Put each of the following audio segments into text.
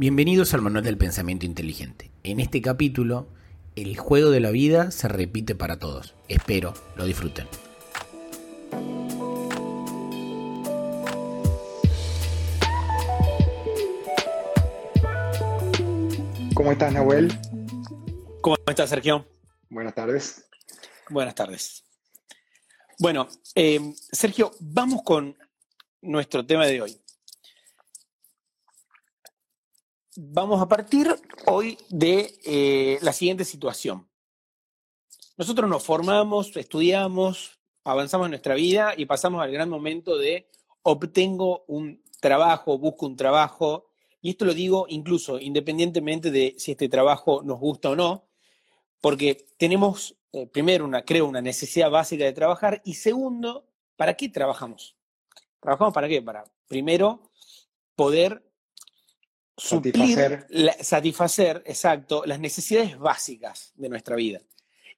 Bienvenidos al Manual del Pensamiento Inteligente. En este capítulo, el juego de la vida se repite para todos. Espero lo disfruten. ¿Cómo estás, Nahuel? ¿Cómo estás, Sergio? Buenas tardes. Buenas tardes. Bueno, eh, Sergio, vamos con nuestro tema de hoy. Vamos a partir hoy de eh, la siguiente situación. Nosotros nos formamos, estudiamos, avanzamos en nuestra vida y pasamos al gran momento de obtengo un trabajo, busco un trabajo, y esto lo digo incluso independientemente de si este trabajo nos gusta o no, porque tenemos, eh, primero, una, creo, una necesidad básica de trabajar, y segundo, ¿para qué trabajamos? ¿Trabajamos para qué? Para, primero, poder Satisfacer. satisfacer, exacto, las necesidades básicas de nuestra vida.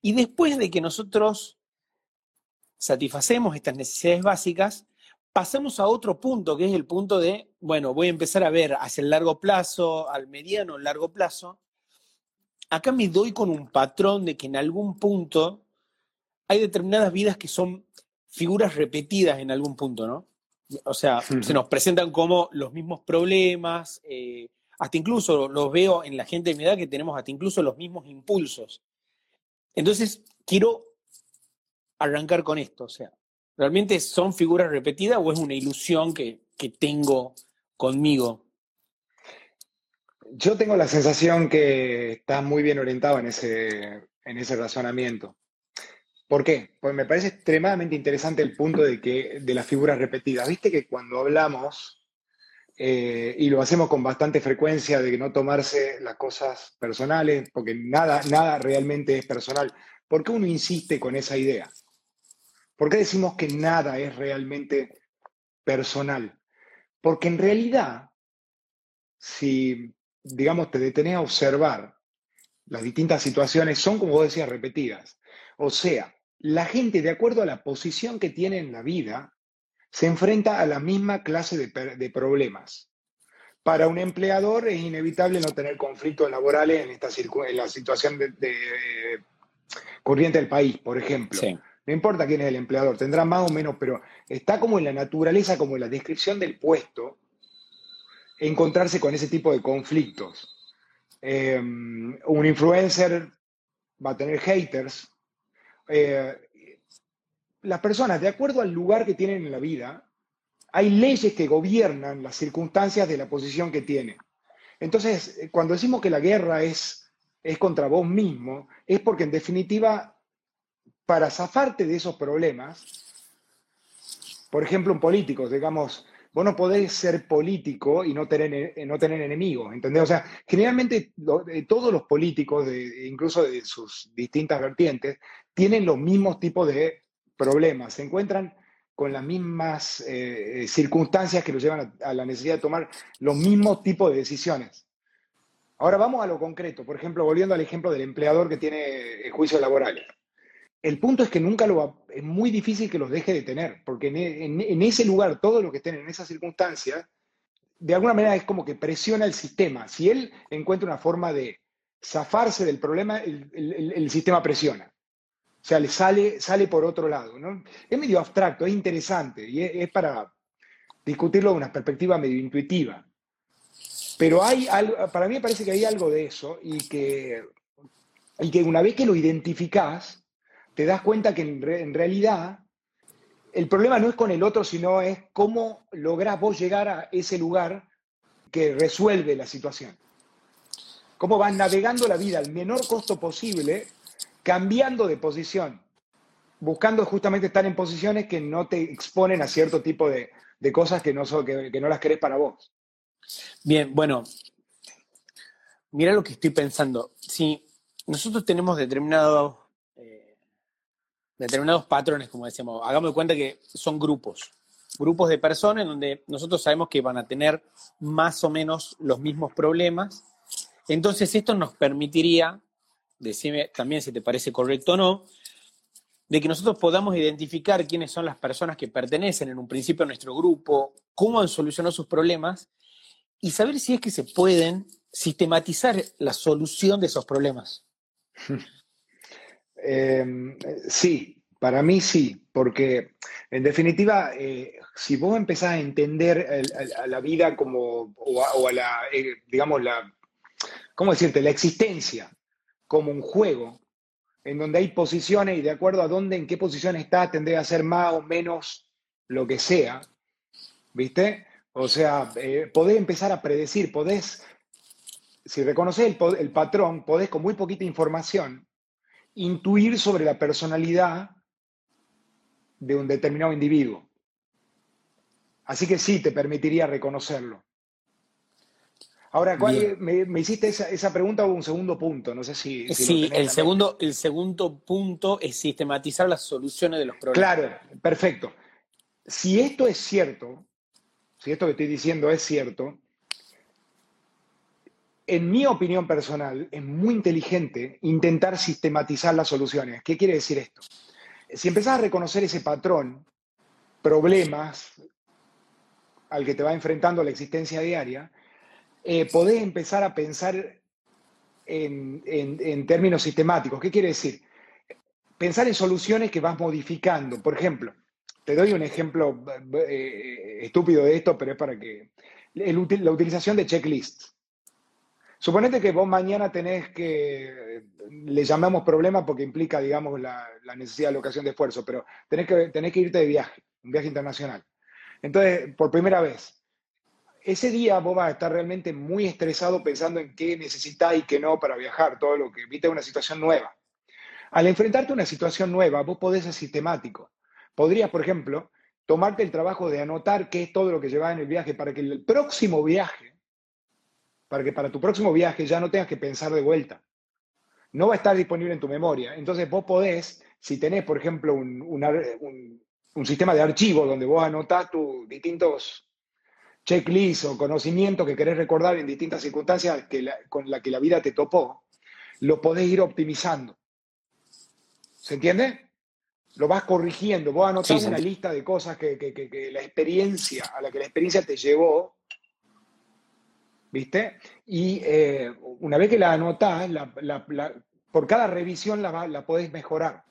Y después de que nosotros satisfacemos estas necesidades básicas, pasamos a otro punto, que es el punto de, bueno, voy a empezar a ver hacia el largo plazo, al mediano, largo plazo. Acá me doy con un patrón de que en algún punto hay determinadas vidas que son figuras repetidas en algún punto, ¿no? O sea, se nos presentan como los mismos problemas, eh, hasta incluso los veo en la gente de mi edad que tenemos hasta incluso los mismos impulsos. Entonces, quiero arrancar con esto, o sea, ¿realmente son figuras repetidas o es una ilusión que, que tengo conmigo? Yo tengo la sensación que estás muy bien orientado en ese, en ese razonamiento. ¿Por qué? Pues me parece extremadamente interesante el punto de, que, de las figuras repetidas. Viste que cuando hablamos, eh, y lo hacemos con bastante frecuencia, de no tomarse las cosas personales, porque nada, nada realmente es personal, ¿por qué uno insiste con esa idea? ¿Por qué decimos que nada es realmente personal? Porque en realidad, si, digamos, te detenés a observar, las distintas situaciones son, como vos decías, repetidas. O sea, la gente, de acuerdo a la posición que tiene en la vida, se enfrenta a la misma clase de, problemas. Para un empleador es inevitable no tener conflictos laborales en, esta en la situación de, corriente del país, por ejemplo. No importa quién es el empleador, tendrá más o menos, pero está como en la naturaleza, como en la descripción del puesto, encontrarse con ese tipo de conflictos. Eh, un influencer va a tener haters, eh, las personas, de acuerdo al lugar que tienen en la vida, hay leyes que gobiernan las circunstancias de la posición que tienen. Entonces, eh, cuando decimos que la guerra es, es contra vos mismo, es porque en definitiva, para zafarte de esos problemas, por ejemplo, un político, digamos, vos no podés ser político y no tener, no tener enemigos, ¿entendés? O sea, generalmente todos los políticos, incluso de sus distintas vertientes, tienen los mismos tipos de problemas, se encuentran con las mismas eh, circunstancias que los llevan a, la necesidad de tomar los mismos tipos de decisiones. Ahora vamos a lo concreto, por ejemplo, volviendo al ejemplo del empleador que tiene juicios laborales. El punto es que nunca lo va, es muy difícil que los deje de tener, porque en, ese lugar, todo lo que estén en esa circunstancia, de alguna manera es como que presiona el sistema. Si él encuentra una forma de zafarse del problema, el sistema presiona. O sea, le sale, sale por otro lado. ¿no? Es medio abstracto, es interesante y es, para discutirlo de una perspectiva medio intuitiva. Pero hay algo, para mí me parece que hay algo de eso y que, y que una vez que lo identificás, te das cuenta que en, realidad el problema no es con el otro, sino es cómo lográs vos llegar a ese lugar que resuelve la situación. Cómo vas navegando la vida al menor costo posible cambiando de posición, buscando justamente estar en posiciones que no te exponen a cierto tipo de, cosas que no, que, no las querés para vos. Bien, bueno, mira lo que estoy pensando. Si nosotros tenemos determinados, determinados patrones, como decíamos, hagamos de cuenta que son grupos, grupos de personas en donde nosotros sabemos que van a tener más o menos los mismos problemas. Entonces esto nos permitiría decime también si te parece correcto o no, de que nosotros podamos identificar quiénes son las personas que pertenecen en un principio a nuestro grupo, cómo han solucionado sus problemas y saber si es que se pueden sistematizar la solución de esos problemas. Em, sí, para mí sí, porque en definitiva, eh, si vos empezás a entender a, la vida como, o a, la, eh, digamos, la, ¿cómo decirte?, la existencia como un juego, en donde hay posiciones y de acuerdo a dónde, en qué posición está, tendré a ser más o menos lo que sea, ¿viste? O sea, eh, podés empezar a predecir, podés, si reconoces el, patrón, podés con muy poquita información intuir sobre la personalidad de un determinado individuo. Así que sí, te permitiría reconocerlo. Ahora, me, hiciste esa, pregunta o un segundo punto? No sé si. sí, el, segundo, el segundo punto es sistematizar las soluciones de los problemas. Claro, perfecto. Si esto es cierto, si esto que estoy diciendo es cierto, en mi opinión personal, es muy inteligente intentar sistematizar las soluciones. ¿Qué quiere decir esto? Si empezás a reconocer ese patrón, problemas al que te va enfrentando la existencia diaria, eh, podés empezar a pensar en, términos sistemáticos. ¿Qué quiere decir? Pensar en soluciones que vas modificando. Por ejemplo, te doy un ejemplo eh, estúpido de esto, pero es para que... la utilización de checklists. Suponete que vos mañana tenés que, le llamamos problema porque implica, digamos, la, necesidad de alocación de esfuerzo, pero tenés que, tenés que irte de viaje, un viaje internacional. Entonces, por primera vez, ese día vos vas a estar realmente muy estresado pensando en qué necesitas y qué no para viajar, todo lo que viste una situación nueva. Al enfrentarte a una situación nueva, vos podés ser sistemático. Podrías, por ejemplo, tomarte el trabajo de anotar qué es todo lo que llevas en el viaje para que el próximo viaje, para que para tu próximo viaje ya no tengas que pensar de vuelta. No va a estar disponible en tu memoria. Entonces vos podés, si tenés, por ejemplo, un, sistema de archivos donde vos anotás tus distintos checklists o conocimientos que querés recordar en distintas circunstancias que con las que la vida te topó, lo podés ir optimizando. ¿Se entiende? lo vas corrigiendo, vos anotás una lista de cosas que, la experiencia, a la que la experiencia te llevó, ¿viste? Y eh, una vez que la anotás, por cada revisión la, la podés mejorar.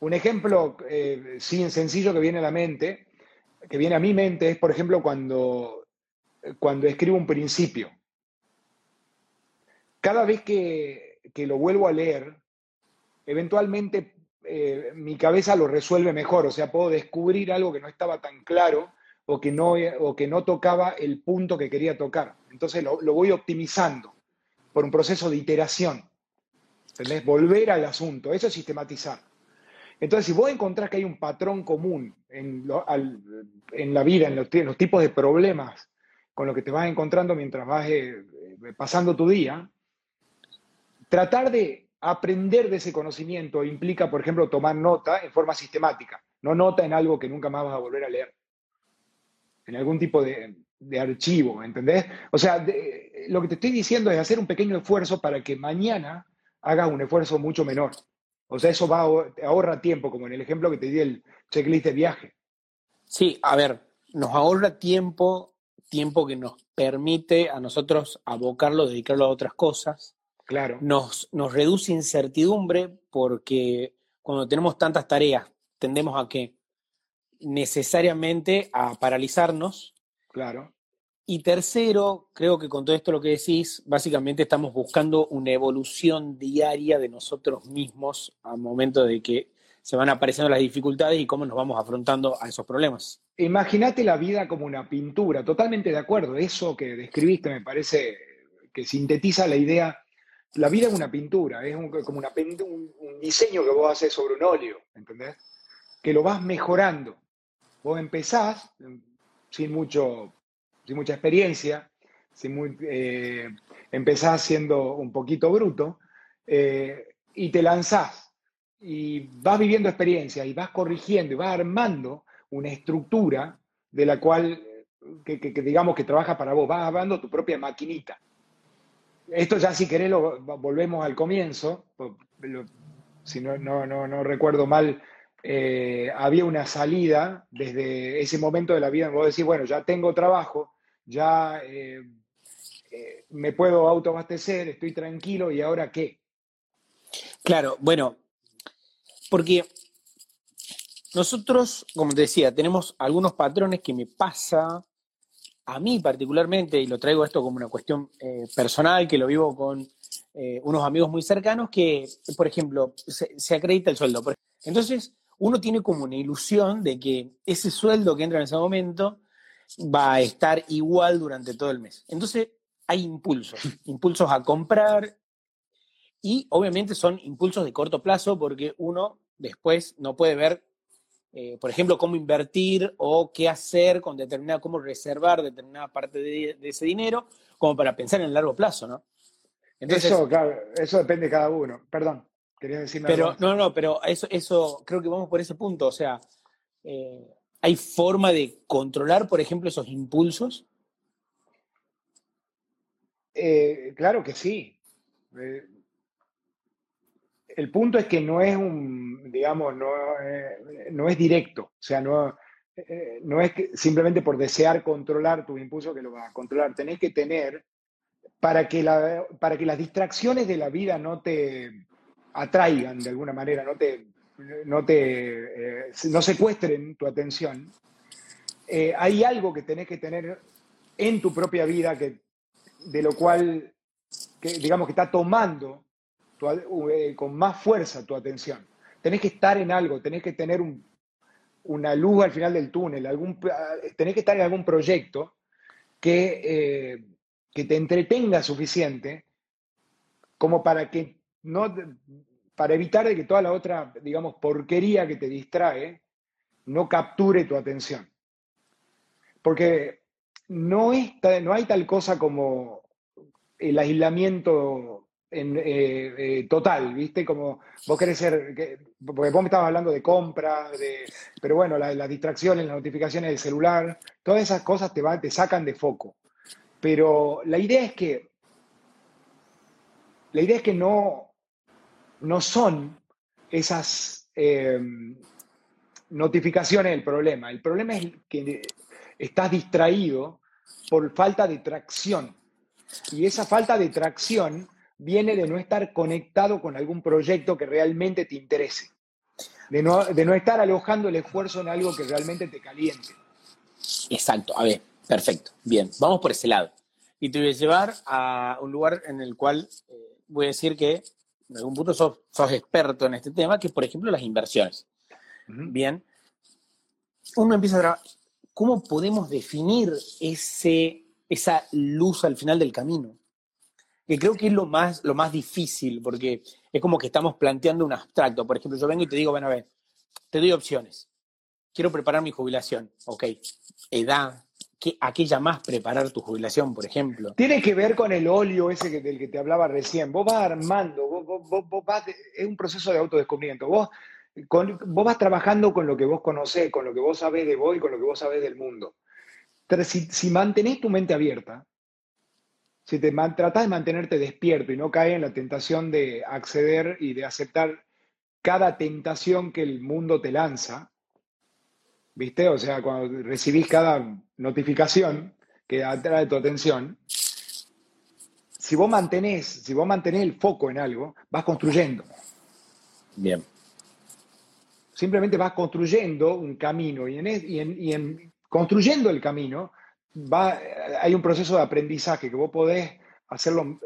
Un ejemplo eh, sencillo que viene a la mente, que viene a mi mente, es por ejemplo cuando, cuando escribo un principio. Cada vez que, lo vuelvo a leer, eventualmente eh, mi cabeza lo resuelve mejor, o sea, puedo descubrir algo que no estaba tan claro o que no, o que no tocaba el punto que quería tocar. Entonces lo, voy optimizando por un proceso de iteración. ¿Entendés? Volver al asunto, eso es sistematizar. Entonces, si vos encontrás que hay un patrón común en, la vida, en los, tipos de problemas con los que te vas encontrando mientras vas eh, eh, pasando tu día, tratar de aprender de ese conocimiento implica, por ejemplo, tomar nota en forma sistemática, no nota en algo que nunca más vas a volver a leer, en algún tipo de, archivo, ¿entendés? O sea, lo que te estoy diciendo es hacer un pequeño esfuerzo para que mañana hagas un esfuerzo mucho menor. O sea, eso va a, ahorra tiempo, como en el ejemplo que te di el checklist de viaje. Sí, a ver, nos ahorra tiempo, tiempo que nos permite a nosotros abocarlo, dedicarlo a otras cosas Claro. Nos, nos reduce incertidumbre porque cuando tenemos tantas tareas tendemos a que necesariamente a paralizarnos. Claro. Y tercero, creo que con todo esto lo que decís, básicamente estamos buscando una evolución diaria de nosotros mismos al momento de que se van apareciendo las dificultades y cómo nos vamos afrontando a esos problemas. Imagínate la vida como una pintura, totalmente de acuerdo. Eso que describiste me parece que sintetiza la idea la vida es una pintura, es como una, un, un, diseño que vos haces sobre un óleo, ¿entendés? Que lo vas mejorando. Vos empezás sin, mucho, sin mucha experiencia, sin eh, empezás siendo un poquito bruto eh, y te lanzás y vas viviendo experiencia y vas corrigiendo y vas armando una estructura de la cual, que, digamos que trabaja para vos, vas armando tu propia maquinita. Esto ya si querés lo, volvemos al comienzo, si no, no, recuerdo mal, eh, había una salida desde ese momento de la vida, vos decís, bueno, ya tengo trabajo, ya eh, eh, me puedo autoabastecer, estoy tranquilo, ¿y ahora qué? Claro, bueno, porque nosotros, como te decía, tenemos algunos patrones que me pasa a mí particularmente, y lo traigo esto como una cuestión personal, que lo vivo con unos amigos muy cercanos, que, por ejemplo, se, se acredita el sueldo. Entonces, uno tiene como una ilusión de que ese sueldo que entra en ese momento va a estar igual durante todo el mes. Entonces hay impulsos, impulsos a comprar y obviamente son impulsos de corto plazo porque uno después no puede ver, eh, por ejemplo, cómo invertir o qué hacer con determinada, cómo reservar determinada parte de, ese dinero, como para pensar en el largo plazo, ¿no? eso, claro, eso depende de cada uno. Perdón. Pero, no, no, pero eso, eso, creo que vamos por ese punto. O sea, eh, ¿hay forma de controlar, por ejemplo, esos impulsos? Eh, claro que sí. Eh, el punto es que no es un, digamos, no, no es directo. O sea, no, no es que simplemente por desear controlar tu impulso que lo vas a controlar. Tenés que tener, para que, la, para que las distracciones de la vida no te, atraigan de alguna manera, no te, no te eh, no secuestren tu atención, eh, hay algo que tenés que tener en tu propia vida que, de lo cual, digamos que está tomando eh, con más fuerza tu atención. Tenés que estar en algo, tenés que tener una luz al final del túnel, algún, tenés que estar en algún proyecto que, que te entretenga suficiente como para que no, para evitar de que toda la otra, digamos, porquería que te distrae no capture tu atención. Porque no, no hay tal cosa como el aislamiento en, eh, eh, total, ¿viste? Como vos querés ser, porque vos me estabas hablando de compra, de, pero bueno, las distracciones, las notificaciones del celular, todas esas cosas te, te sacan de foco. Pero la idea es que, la idea es que no, no son esas em, notificaciones el problema. El problema es que estás distraído por falta de tracción. Y esa falta de tracción viene de no estar conectado con algún proyecto que realmente te interese. De no, de no estar alojando el esfuerzo en algo que realmente te caliente. Exacto. A ver, perfecto. Bien, vamos por ese lado. Y te voy a llevar a un lugar en el cual eh, voy a decir que en algún punto sos, experto en este tema, que es, por ejemplo, las inversiones. Bien. Uno empieza a ver ¿cómo podemos definir ese, esa luz al final del camino? Que creo que es lo más, lo más difícil, porque es como que estamos planteando un abstracto. Por ejemplo, yo vengo y te digo, bueno, a ver, te doy opciones. Quiero preparar mi jubilación. Ok. Edad, ¿A qué preparar tu jubilación, por ejemplo? Tiene que ver con el óleo ese del que te hablaba recién. Vos vas armando, vos, vas, es un proceso de autodescubrimiento. Vos, vos vas trabajando con lo que vos conocés, con lo que vos sabés de vos y con lo que vos sabés del mundo. Si, si mantenés tu mente abierta, si te tratás de mantenerte despierto y no caes en la tentación de acceder y de aceptar cada tentación que el mundo te lanza, ¿viste? O sea, cuando recibís cada notificación que atrae tu atención, si vos mantenés, si vos mantenés el foco en algo, vas construyendo. Bien. Simplemente vas construyendo un camino y en, y en, construyendo el camino va, hay un proceso de aprendizaje que vos podés hacerlo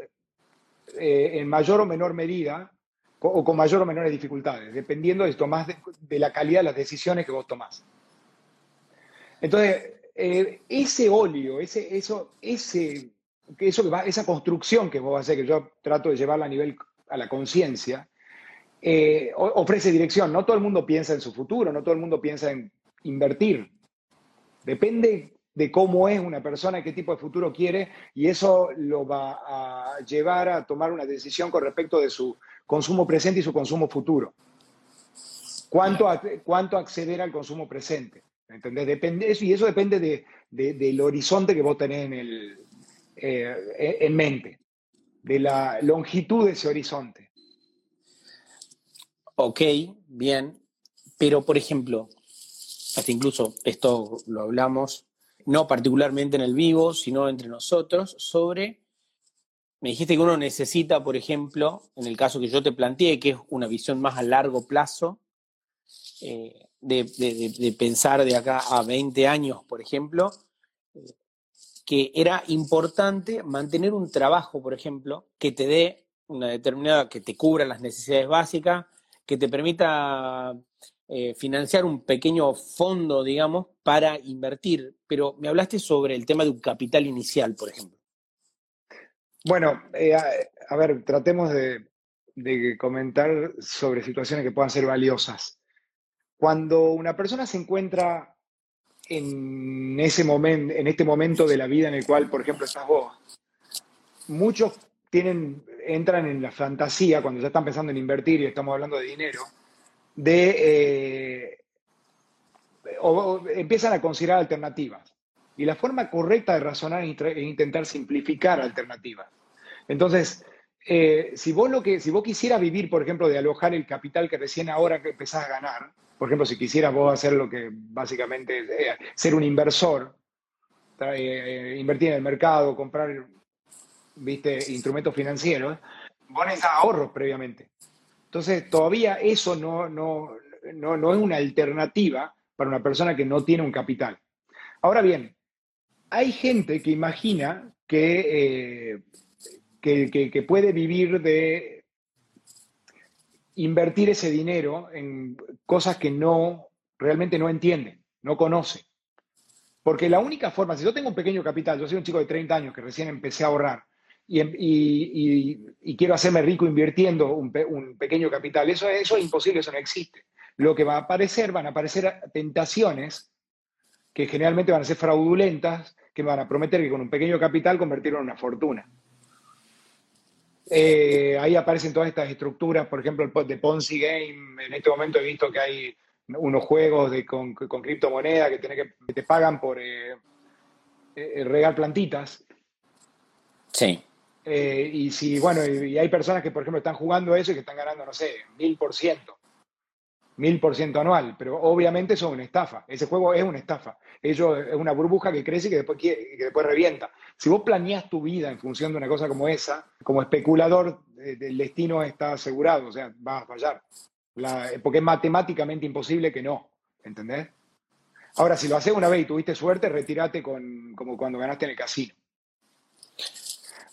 eh, en mayor o menor medida o con mayor o menores dificultades, dependiendo de, de, de la calidad de las decisiones que vos tomás. Entonces, eh, ese óleo, ese, eso, ese, eso que va, esa construcción que vos vas a hacer, que yo trato de llevarla a nivel a la conciencia, eh, ofrece dirección. No todo el mundo piensa en su futuro, no todo el mundo piensa en invertir. Depende de cómo es una persona, qué tipo de futuro quiere, y eso lo va a llevar a tomar una decisión con respecto de su consumo presente y su consumo futuro. ¿Cuánto, cuánto acceder al consumo presente? ¿Entendés? Depende eso, y eso depende de, del horizonte que vos tenés en, el, eh, en mente, de la longitud de ese horizonte. Ok, bien. pero, por ejemplo, hasta incluso esto lo hablamos, no particularmente en el vivo, sino entre nosotros, sobre, me dijiste que uno necesita, por ejemplo, en el caso que yo te planteé, que es una visión más a largo plazo, eh, de, pensar de acá a 20 años, por ejemplo, que era importante mantener un trabajo, por ejemplo, que te dé una determinada, que te cubra las necesidades básicas, que te permita eh, financiar un pequeño fondo, digamos, para invertir. Pero me hablaste sobre el tema de un capital inicial, por ejemplo. Bueno, eh, a, ver, tratemos de, de comentar sobre situaciones que puedan ser valiosas. Cuando una persona se encuentra en, ese momento, en este momento de la vida en el cual, por ejemplo, estás vos, muchos tienen, entran en la fantasía, cuando ya están pensando en invertir y estamos hablando de dinero, de eh, o, empiezan a considerar alternativas. Y la forma correcta de razonar es intentar simplificar alternativas. Entonces, eh, si, vos lo que, si vos quisieras vivir, por ejemplo, de alojar el capital que recién ahora empezás a ganar, por ejemplo, si quisieras vos hacer lo que básicamente es eh, ser un inversor, invertir en el mercado, comprar ¿viste? instrumentos financieros, vos ahorros previamente. Entonces, todavía eso no, no, no, es una alternativa para una persona que no tiene un capital. Ahora bien, hay gente que imagina que, eh, que, puede vivir de invertir ese dinero en cosas que no realmente no entiende, no conoce. Porque la única forma, si yo tengo un pequeño capital, yo soy un chico de 30 años que recién empecé a ahorrar, Em, y, quiero hacerme rico invirtiendo un, pequeño capital. Eso, eso es imposible, eso no existe. Lo que va a aparecer, van a aparecer tentaciones que generalmente van a ser fraudulentas, que me van a prometer que con un pequeño capital convertirlo en una fortuna. Eh, ahí aparecen todas estas estructuras, por ejemplo, el de Ponzi Game. En este momento he visto que hay unos juegos de, con, con criptomonedas que, que, te pagan por eh, eh, regar plantitas. Sí. Eh, y si, bueno, y, hay personas que, por ejemplo, están jugando eso y que están ganando, no sé, mil por ciento, mil por ciento anual, pero obviamente eso es una estafa. Ese juego es una estafa. Ello es una burbuja que crece y que después, que después revienta. Si vos planeás tu vida en función de una cosa como esa, como especulador, eh, el destino está asegurado, o sea, vas a fallar. porque es matemáticamente imposible que no, ¿entendés? Ahora, si lo haces una vez y tuviste suerte, retírate con, como cuando ganaste en el casino.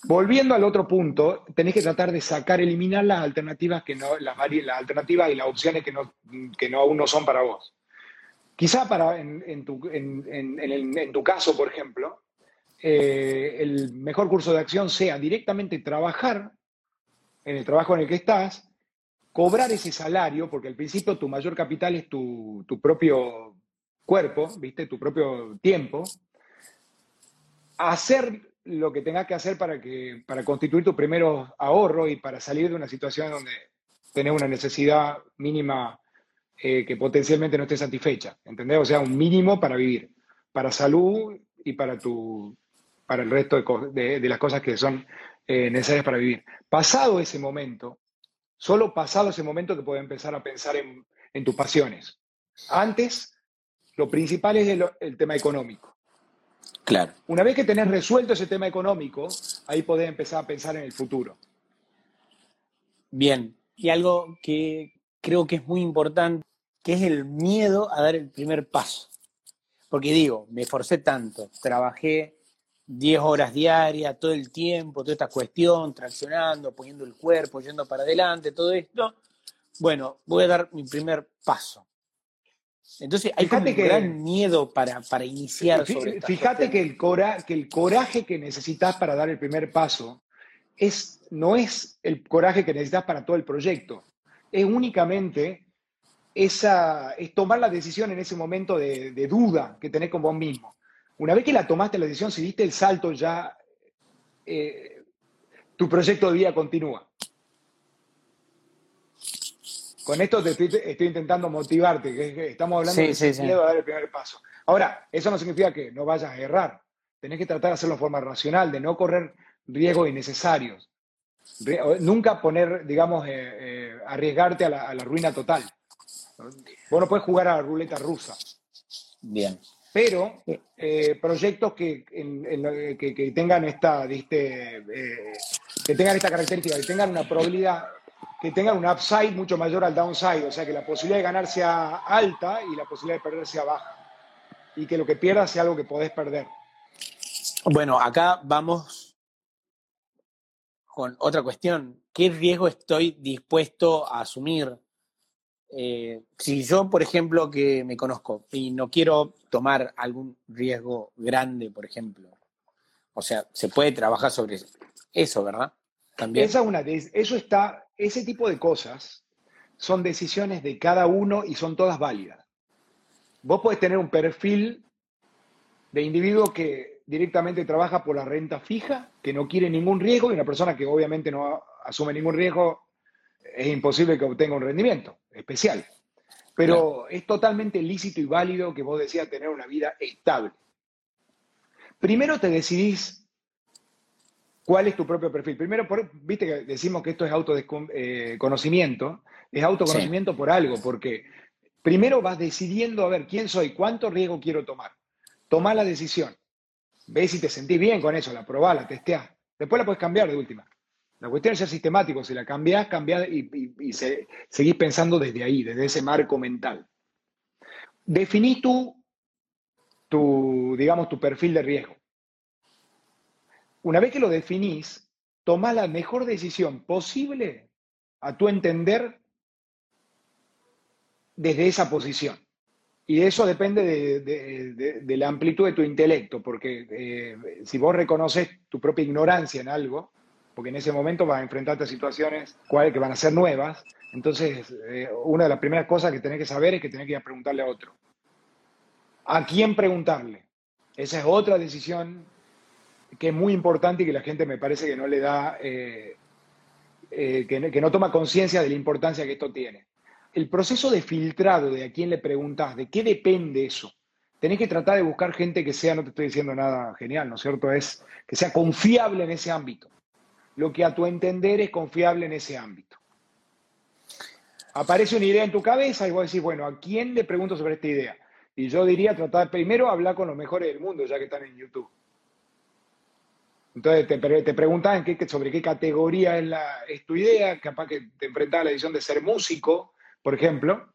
Volviendo al otro punto, tenés que tratar de sacar, eliminar las alternativas que no, las, alternativas y las opciones que no, que no aún no son para vos. Quizá para, en, tu, en, tu, caso, por ejemplo, eh, el mejor curso de acción sea directamente trabajar en el trabajo en el que estás, cobrar ese salario, porque al principio tu mayor capital es tu, tu propio cuerpo, ¿viste? tu propio tiempo, hacer lo que tengas que hacer para, que, para constituir tu primeros ahorro y para salir de una situación donde tenés una necesidad mínima eh, que potencialmente no esté satisfecha, ¿entendés? O sea, un mínimo para vivir, para salud y para, tu, para el resto de, las cosas que son eh, necesarias para vivir. Pasado ese momento, solo pasado ese momento que puedes empezar a pensar en, tus pasiones. Antes, lo principal es el tema económico. Claro. Una vez que tenés resuelto ese tema económico, ahí podés empezar a pensar en el futuro. Bien, y algo que creo que es muy importante, que es el miedo a dar el primer paso. Porque digo, me esforcé tanto, trabajé 10 horas diarias, todo el tiempo, toda esta cuestión, traccionando, poniendo el cuerpo, yendo para adelante, todo esto. Bueno, voy a dar mi primer paso. Entonces hay como un gran miedo para, para iniciar sobre Fíjate que el, cora, que el coraje que necesitas para dar el primer paso es, no es el coraje que necesitas para todo el proyecto. Es únicamente esa, es tomar la decisión en ese momento de, duda que tenés con vos mismo. Una vez que la tomaste la decisión, si diste el salto ya, eh, tu proyecto de vida continúa. Con esto te estoy, intentando motivarte, que, estamos hablando de miedo a dar el primer paso. Ahora, eso no significa que no vayas a errar. Tenés que tratar de hacerlo de forma racional, de no correr riesgos innecesarios. nunca poner, digamos, eh, eh, arriesgarte a la, ruina total. Vos no puedes jugar a la ruleta rusa. Bien. Pero eh, proyectos que, que, tengan esta, ¿viste? Que tengan esta característica, que tengan una probabilidad, que tengan un upside mucho mayor al downside, o sea, que la posibilidad de ganar sea alta y la posibilidad de perder sea baja. Y que lo que pierdas sea algo que podés perder. Bueno, acá vamos con otra cuestión. ¿Qué riesgo estoy dispuesto a asumir? Eh, si yo, por ejemplo, que me conozco y no quiero tomar algún riesgo grande, por ejemplo, o sea, se puede trabajar sobre eso, ¿verdad? También. Esa una, eso está, ese tipo de cosas son decisiones de cada uno y son todas válidas. Vos podés tener un perfil de individuo que directamente trabaja por la renta fija, que no quiere ningún riesgo, y una persona que obviamente no asume ningún riesgo, es imposible que obtenga un rendimiento especial. Pero es totalmente lícito y válido que vos decías tener una vida estable. Primero te decidís cuál es tu propio perfil. Primero, viste que decimos que esto es autoconocimiento, eh, es autoconocimiento por algo, porque primero vas decidiendo a ver quién soy, cuánto riesgo quiero tomar. Tomá la decisión. Ves si te sentís bien con eso, la probás, la testeás. Después la puedes cambiar de última. La cuestión es ser sistemático. Si la cambiás, cambiás y, seguís pensando desde ahí, desde ese marco mental. Definís tú, tu, digamos, tu perfil de riesgo. Una vez que lo definís, tomá la mejor decisión posible a tu entender desde esa posición. Y eso depende de, la amplitud de tu intelecto, porque eh, si vos reconoces tu propia ignorancia en algo, porque en ese momento vas a enfrentarte a situaciones que van a ser nuevas, entonces eh, una de las primeras cosas que tenés que saber es que tenés que preguntarle a otro. ¿A quién preguntarle? Esa es otra decisión que es muy importante y que la gente me parece que no le da, eh, que, que no toma conciencia de la importancia que esto tiene el proceso de filtrado de a quién le preguntas, de qué depende eso. Tenés que tratar de buscar gente que sea, no te estoy diciendo nada genial, ¿no es cierto? Es que sea confiable en ese ámbito. Lo que a tu entender es confiable en ese ámbito. Aparece una idea en tu cabeza y vos decís, bueno, ¿a quién le pregunto sobre esta idea? Y yo diría tratar primero hablar con los mejores del mundo, ya que están en YouTube. Entonces te, te preguntan sobre qué categoría es, la, es tu idea, capaz que te enfrentas a la decisión de ser músico, por ejemplo,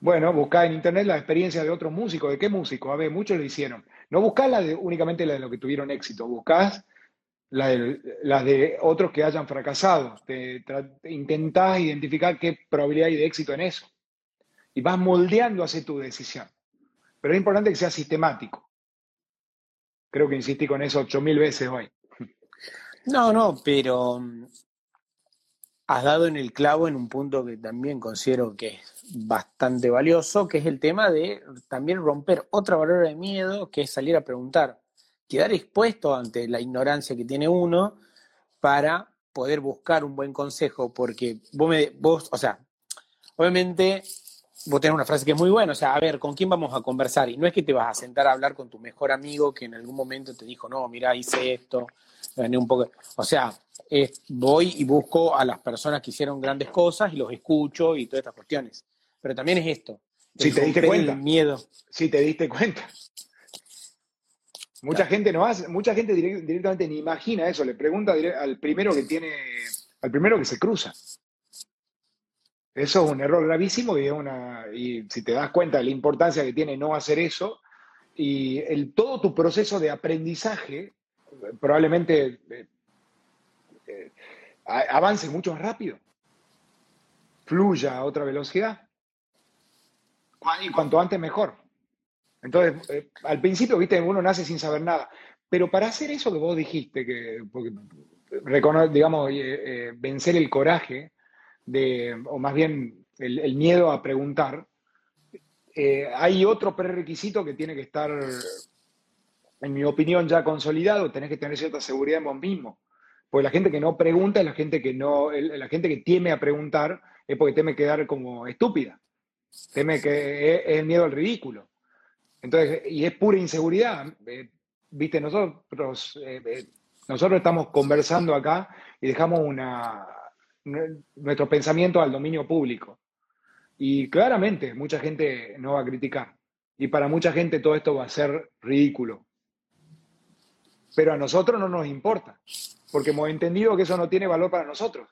bueno, buscá en internet la experiencia de otros músicos. ¿De qué músicos? A ver, muchos lo hicieron. No buscás la de, únicamente la de los que tuvieron éxito, buscás la de, las de otros que hayan fracasado. Te, intentás identificar qué probabilidad hay de éxito en eso. Y vas moldeando hacia tu decisión. Pero es importante que sea sistemático. Creo que insistí con eso ocho mil veces hoy. No, no, pero has dado en el clavo en un punto que también considero que es bastante valioso, que es el tema de también romper otra barrera de miedo, que es salir a preguntar, quedar expuesto ante la ignorancia que tiene uno para poder buscar un buen consejo, porque vos, me, vos o sea, obviamente vos tenés una frase que es muy buena, o sea, a ver, ¿con quién vamos a conversar? Y no es que te vas a sentar a hablar con tu mejor amigo que en algún momento te dijo, no, mira, hice esto, gané un poco. O sea, voy y busco a las personas que hicieron grandes cosas y los escucho y todas estas cuestiones. Pero también es esto. Si te diste cuenta. miedo. Si te diste cuenta. Mucha gente no hace, mucha gente directamente ni imagina eso, le pregunta al primero que tiene, al primero que se cruza. Eso es un error gravísimo y, una, y si te das cuenta de la importancia que tiene no hacer eso, y el, todo tu proceso de aprendizaje probablemente eh, eh, avance mucho más rápido, fluya a otra velocidad. Y cuanto antes mejor. Entonces, eh, al principio, viste, uno nace sin saber nada. Pero para hacer eso que vos dijiste, que digamos, vencer el coraje, de, o más bien el, miedo a preguntar, hay otro prerequisito que tiene que estar en mi opinión, ya consolidado, tenés que tener cierta seguridad en vos mismo. Porque la gente que no pregunta es la gente que no, la gente que teme a preguntar es porque teme quedar como estúpida. Teme que es, el miedo al ridículo. Entonces, y es pura inseguridad. Eh, viste, nosotros, eh, eh, nosotros estamos conversando acá y dejamos una, nuestro pensamiento al dominio público. Y claramente mucha gente no va a criticar. Y para mucha gente todo esto va a ser ridículo. Pero a nosotros no nos importa, porque hemos entendido que eso no tiene valor para nosotros.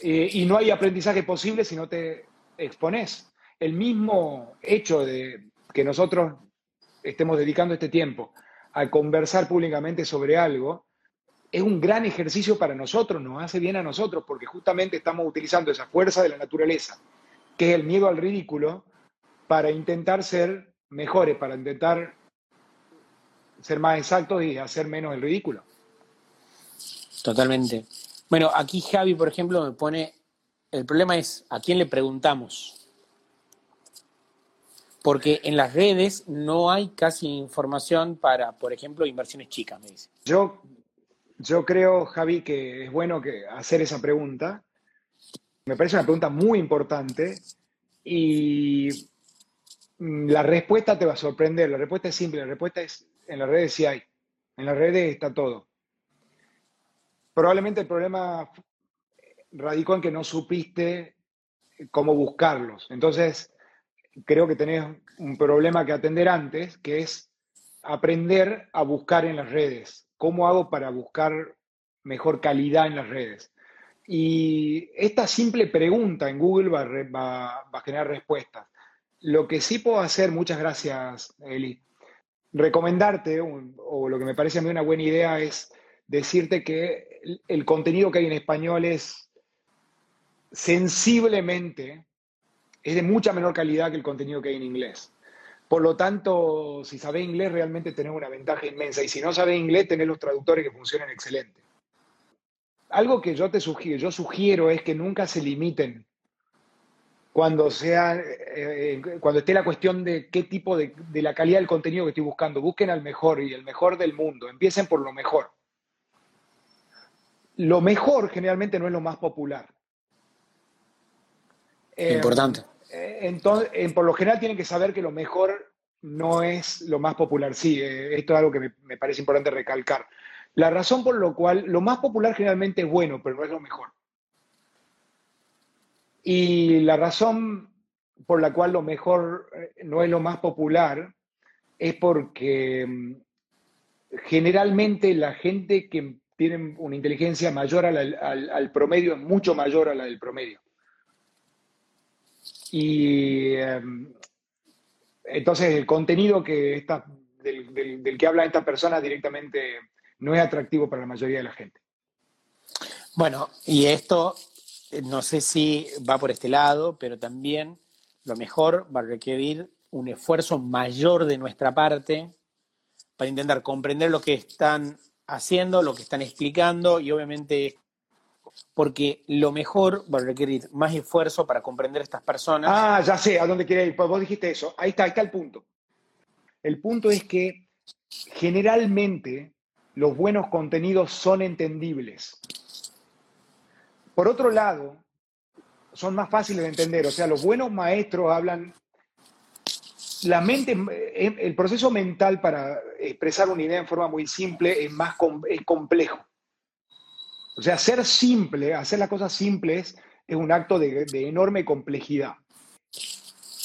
Eh, y no hay aprendizaje posible si no te expones. El mismo hecho de que nosotros estemos dedicando este tiempo a conversar públicamente sobre algo, es un gran ejercicio para nosotros, nos hace bien a nosotros, porque justamente estamos utilizando esa fuerza de la naturaleza que es el miedo al ridículo, para intentar ser mejores, para intentar ser más exactos y hacer menos el ridículo. Totalmente. Bueno, aquí Javi, por ejemplo, me pone, el problema es a quién le preguntamos. Porque en las redes no hay casi información para, por ejemplo, inversiones chicas, me dice. Yo, yo creo, Javi, que es bueno que hacer esa pregunta, me parece una pregunta muy importante y la respuesta te va a sorprender. La respuesta es simple. La respuesta es en las redes sí hay. En las redes está todo. Probablemente el problema radicó en que no supiste cómo buscarlos. Entonces, creo que tenés un problema que atender antes, que es aprender a buscar en las redes. ¿Cómo hago para buscar mejor calidad en las redes? Y esta simple pregunta en Google va, a generar respuestas. Lo que sí puedo hacer, muchas gracias, Eli, recomendarte, o lo que me parece a mí una buena idea es decirte que el, contenido que hay en español es sensiblemente, es de mucha menor calidad que el contenido que hay en inglés. Por lo tanto, si sabes inglés, realmente tenés una ventaja inmensa. Y si no sabes inglés, tenés los traductores que funcionan excelente algo que yo te sugiero, yo sugiero es que nunca se limiten cuando sea, eh, eh, cuando esté la cuestión de qué tipo de, de, la calidad del contenido que estoy buscando. Busquen al mejor y el mejor del mundo. Empiecen por lo mejor. Lo mejor generalmente no es lo más popular. Importante. Entonces, por lo general tienen que saber que lo mejor no es lo más popular. Sí, esto es algo que me, me parece importante recalcar. La razón por la cual lo más popular generalmente es bueno, pero no es lo mejor. Y la razón por la cual lo mejor eh, no es lo más popular es porque mm, generalmente la gente que tiene una inteligencia mayor al, promedio es mucho mayor a la del promedio. Y em, entonces el contenido que está, del, del, que habla esta persona directamente no es atractivo para la mayoría de la gente. Bueno, y esto eh, no sé si va por este lado, pero también lo mejor va a requerir un esfuerzo mayor de nuestra parte para intentar comprender lo que están haciendo, lo que están explicando y obviamente porque lo mejor va a requerir más esfuerzo para comprender a estas personas. Ah, ya sé a dónde quiere ir, pues vos dijiste eso. Ahí está, ahí está el punto. El punto es que generalmente los buenos contenidos son entendibles. Por otro lado, son más fáciles de entender, o sea, los buenos maestros hablan, la mente, eh, el proceso mental para expresar una idea en forma muy simple es más complejo. O sea, ser simple, hacer las cosas simples es un acto de, enorme complejidad.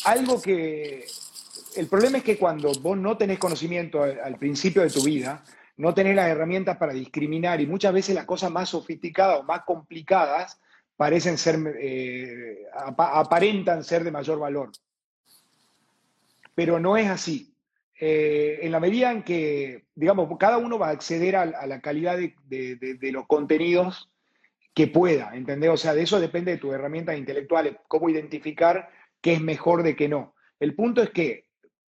Algo que, el problema es que cuando vos no tenés conocimiento al principio de tu vida, no tener las herramientas para discriminar y muchas veces las cosas más sofisticadas o más complicadas parecen ser, eh, aparentan ser de mayor valor. Pero no es así. Eh, en la medida en que, digamos, cada uno va a acceder a, la calidad de, los contenidos que pueda, ¿entendés? O sea, de eso depende de tus herramientas intelectuales, cómo identificar qué es mejor de qué no. El punto es que,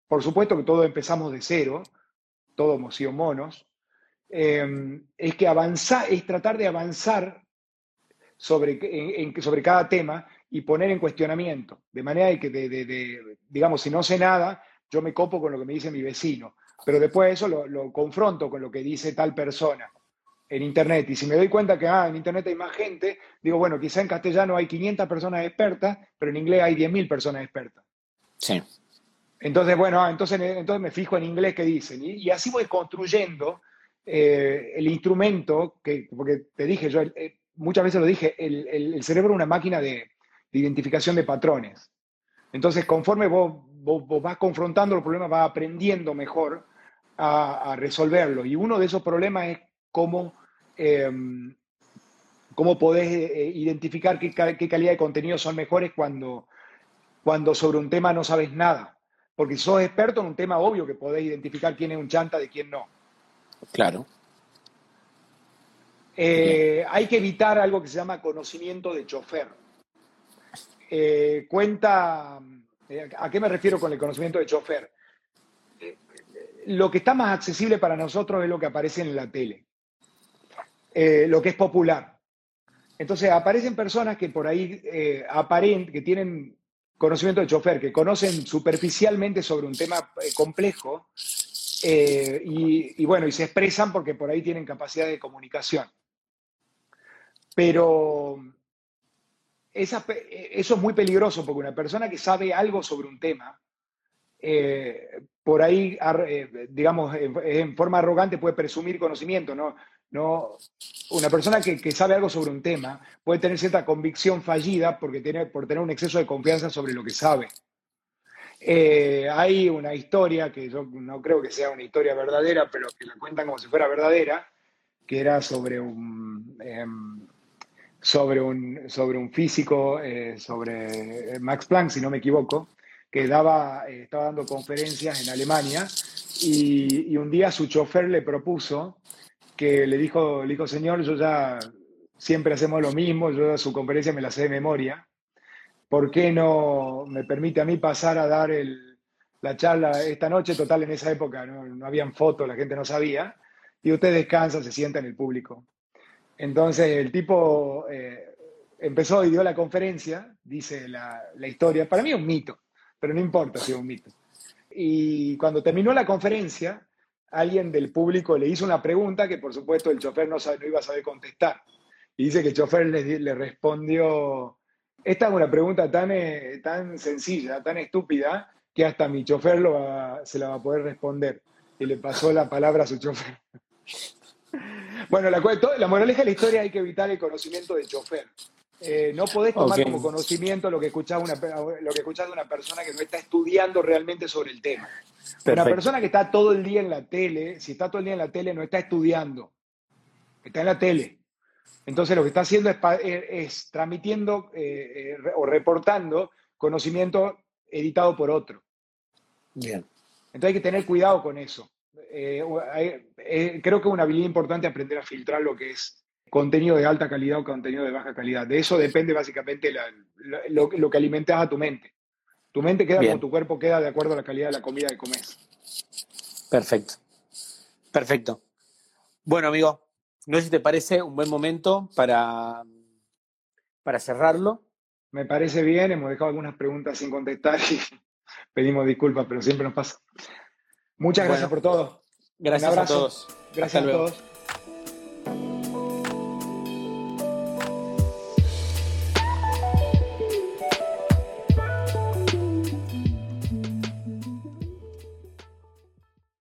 por supuesto que todos empezamos de cero, todos hemos monos, Em, es que avanzar, es tratar de avanzar sobre, sobre cada tema y poner en cuestionamiento, de manera de que, de, digamos, si no sé nada, yo me copo con lo que me dice mi vecino, pero después eso lo, confronto con lo que dice tal persona en Internet. Y si me doy cuenta que ah, en Internet hay más gente, digo, bueno, quizá en castellano hay 500 personas expertas, pero en inglés hay 10.000 personas expertas. Sí. Entonces, bueno, ah, entonces, entonces me fijo en inglés qué dicen. y así voy construyendo eh, el instrumento, que, porque te dije, yo eh, muchas veces lo dije, el, cerebro es una máquina de, identificación de patrones. Entonces, conforme vos, vas confrontando los problemas, vas aprendiendo mejor a, resolverlo. Y uno de esos problemas es cómo, em, cómo podés eh, identificar qué, qué, calidad de contenido son mejores cuando, cuando sobre un tema no sabes nada. Porque si sos experto en un tema, obvio que podés identificar quién es un chanta de quién no. Claro. Eh, hay que evitar algo que se llama conocimiento de chofer. Eh, cuenta, eh, ¿a qué me refiero con el conocimiento de chofer? lo que está más accesible para nosotros es lo que aparece en la tele, lo que es popular. Entonces aparecen personas que por ahí que tienen conocimiento de chofer, que conocen superficialmente sobre un tema complejo y, bueno, y se expresan porque por ahí tienen capacidad de comunicación. Pero eso es muy peligroso porque una persona que sabe algo sobre un tema, eh, por ahí, eh, digamos, en, forma arrogante puede presumir conocimiento, ¿no? no una persona que, sabe algo sobre un tema puede tener cierta convicción fallida porque tiene, por tener un exceso de confianza sobre lo que sabe. Eh, hay una historia que yo no creo que sea una historia verdadera, pero que la cuentan como si fuera verdadera, que era sobre un, em, sobre un, sobre un físico, eh, sobre Max Planck, si no me equivoco, que daba, eh, estaba dando conferencias en Alemania y, un día su chofer le propuso que le dijo, le dijo, señor, yo ya siempre hacemos lo mismo, yo su conferencia me la sé de memoria, ¿por qué no me permite a mí pasar a dar la charla esta noche? Total, en esa época no, no habían fotos, la gente no sabía, y usted descansa, se sienta en el público. Entonces el tipo eh, empezó y dio la conferencia, dice la, historia, para mí es un mito, pero no importa si es un mito. Y cuando terminó la conferencia, alguien del público le hizo una pregunta que por supuesto el chofer no, iba a saber contestar. Y dice que el chofer le, respondió, esta es una pregunta tan, eh, tan sencilla, tan estúpida, que hasta mi chofer lo se la va a poder responder. Y le pasó la palabra a su chofer. Bueno, la, la moraleja de la historia hay que evitar el conocimiento de chofer. Eh, no podés tomar como conocimiento lo que, escuchás una, lo que escuchás de una persona que no está estudiando realmente sobre el tema. Una persona que está todo el día en la tele, si está todo el día en la tele, no está estudiando, está en la tele. Entonces lo que está haciendo es, eh, transmitiendo eh, o reportando conocimiento editado por otro. Bien. Entonces hay que tener cuidado con eso. Eh, eh, creo que es una habilidad importante aprender a filtrar lo que es contenido de alta calidad o contenido de baja calidad. De eso depende básicamente lo, que alimentas a tu mente. Tu mente queda como tu cuerpo queda de acuerdo a la calidad de la comida que comes. Perfecto. Perfecto. Bueno, amigo, no sé si te parece un buen momento para, para cerrarlo. Me parece bien, hemos dejado algunas preguntas sin contestar y pedimos disculpas, pero siempre nos pasa. Muchas gracias por todo. Gracias a todos. Gracias a todos.